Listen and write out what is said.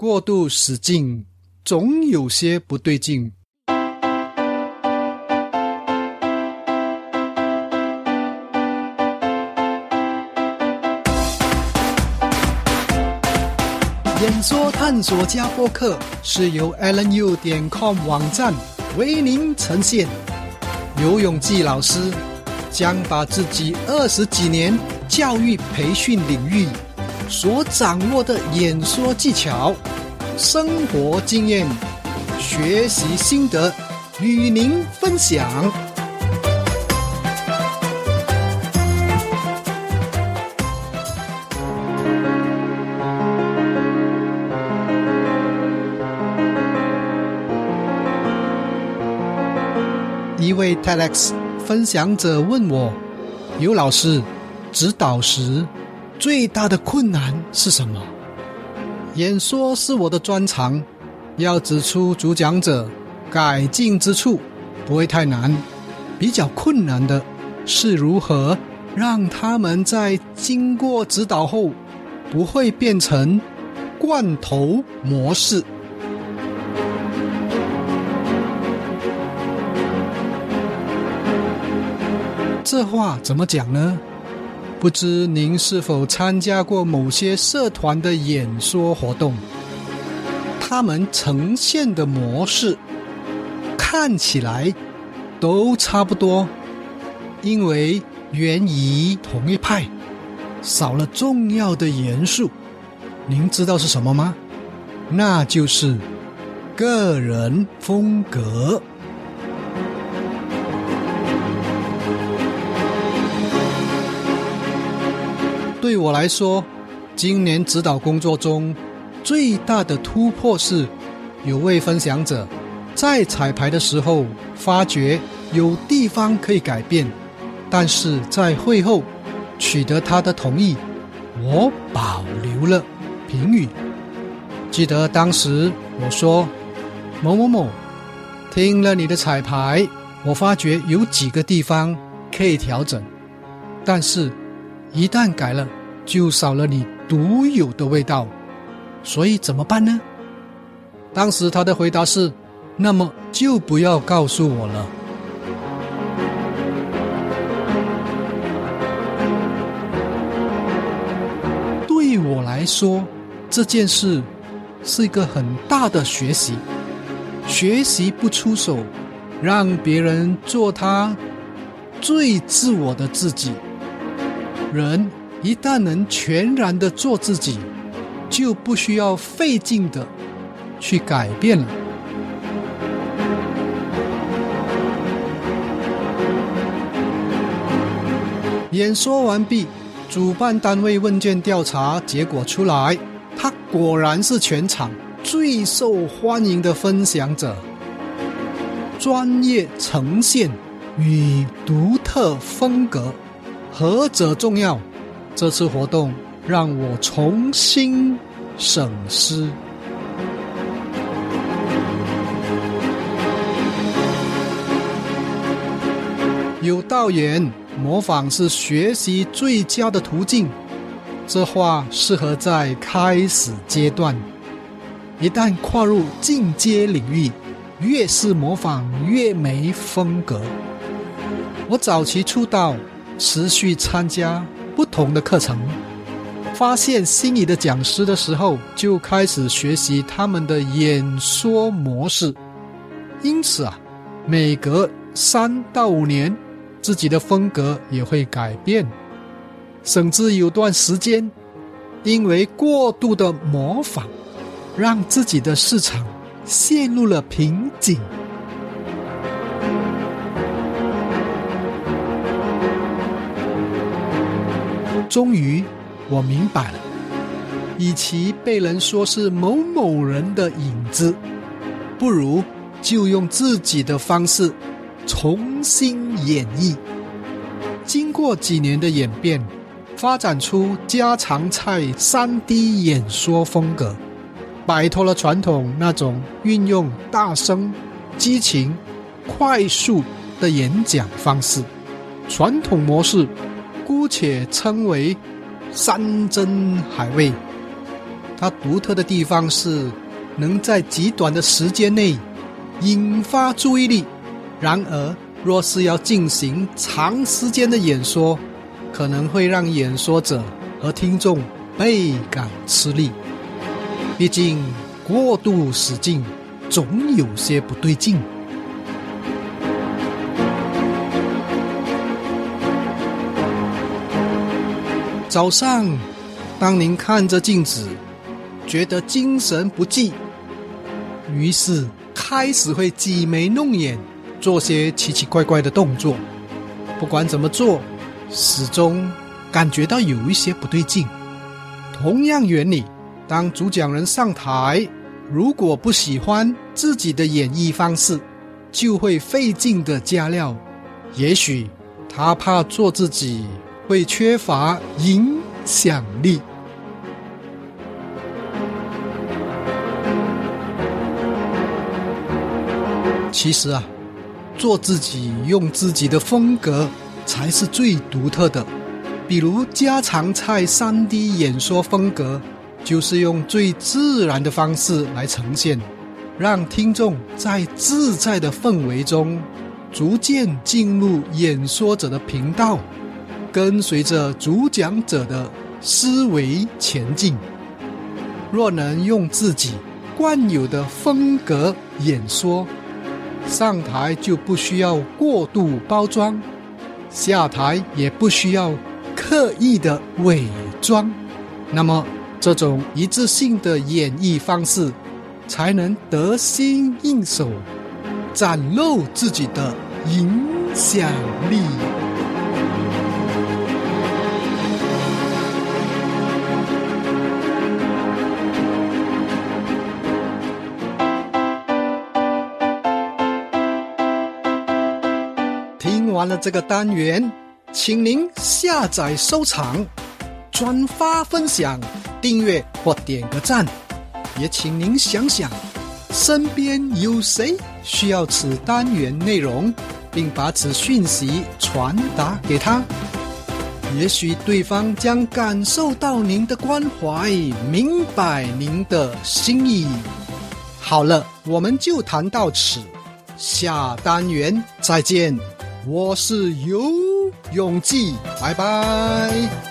过度使劲，总有些不对劲。演说探索家播客是由 AlanU 点 com 网站为您呈现。刘永记老师将把自己二十几年教育培训领域所掌握的演说技巧、生活经验、学习心得与您分享。一位 TEDx 分享者问我：“刘老师，指导时最大的困难是什么？”演说是我的专长，要指出主讲者改进之处不会太难，比较困难的是如何让他们在经过指导后不会变成罐头模式。这话怎么讲呢？不知您是否参加过某些社团的演说活动？他们呈现的模式看起来都差不多，因为源于同一派，少了重要的元素。您知道是什么吗？那就是个人风格。对我来说，今年指导工作中最大的突破是，有位分享者在彩排的时候发觉有地方可以改变，但是在会后取得他的同意，我保留了评语。记得当时我说：“某某某，听了你的彩排，我发觉有几个地方可以调整，但是。”一旦改了，就少了你独有的味道，所以怎么办呢？当时他的回答是：“那么就不要告诉我了。”对我来说，这件事是一个很大的学习。学习不出手，让别人做他最自我的自己。人一旦能全然的做自己，就不需要费劲的去改变了。演说完毕，主办单位问卷调查结果出来，他果然是全场最受欢迎的分享者。专业呈现与独特风格。何者重要？这次活动让我重新审思。有道言：模仿是学习最佳的途径。这话适合在开始阶段。一旦跨入进阶领域，越是模仿越没风格。我早期出道。持续参加不同的课程，发现心仪的讲师的时候，就开始学习他们的演说模式。因此啊，每隔三到五年，自己的风格也会改变，甚至有段时间，因为过度的模仿，让自己的市场陷入了瓶颈。终于，我明白了，与其被人说是某某人的影子，不如就用自己的方式重新演绎。经过几年的演变，发展出家常菜三 D 演说风格，摆脱了传统那种运用大声、激情、快速的演讲方式，传统模式。姑且称为山珍海味，它独特的地方是能在极短的时间内引发注意力。然而，若是要进行长时间的演说，可能会让演说者和听众倍感吃力。毕竟，过度使劲总有些不对劲。早上，当您看着镜子，觉得精神不济，于是开始会挤眉弄眼，做些奇奇怪怪的动作。不管怎么做，始终感觉到有一些不对劲。同样原理，当主讲人上台，如果不喜欢自己的演绎方式，就会费劲的加料。也许他怕做自己。会缺乏影响力。其实啊，做自己，用自己的风格才是最独特的。比如家常菜三 D 演说风格，就是用最自然的方式来呈现，让听众在自在的氛围中，逐渐进入演说者的频道。跟随着主讲者的思维前进。若能用自己惯有的风格演说，上台就不需要过度包装，下台也不需要刻意的伪装。那么，这种一致性的演绎方式，才能得心应手，展露自己的影响力。完了这个单元，请您下载、收藏、转发、分享、订阅或点个赞。也请您想想，身边有谁需要此单元内容，并把此讯息传达给他。也许对方将感受到您的关怀，明白您的心意。好了，我们就谈到此，下单元再见。我是游永记，拜拜。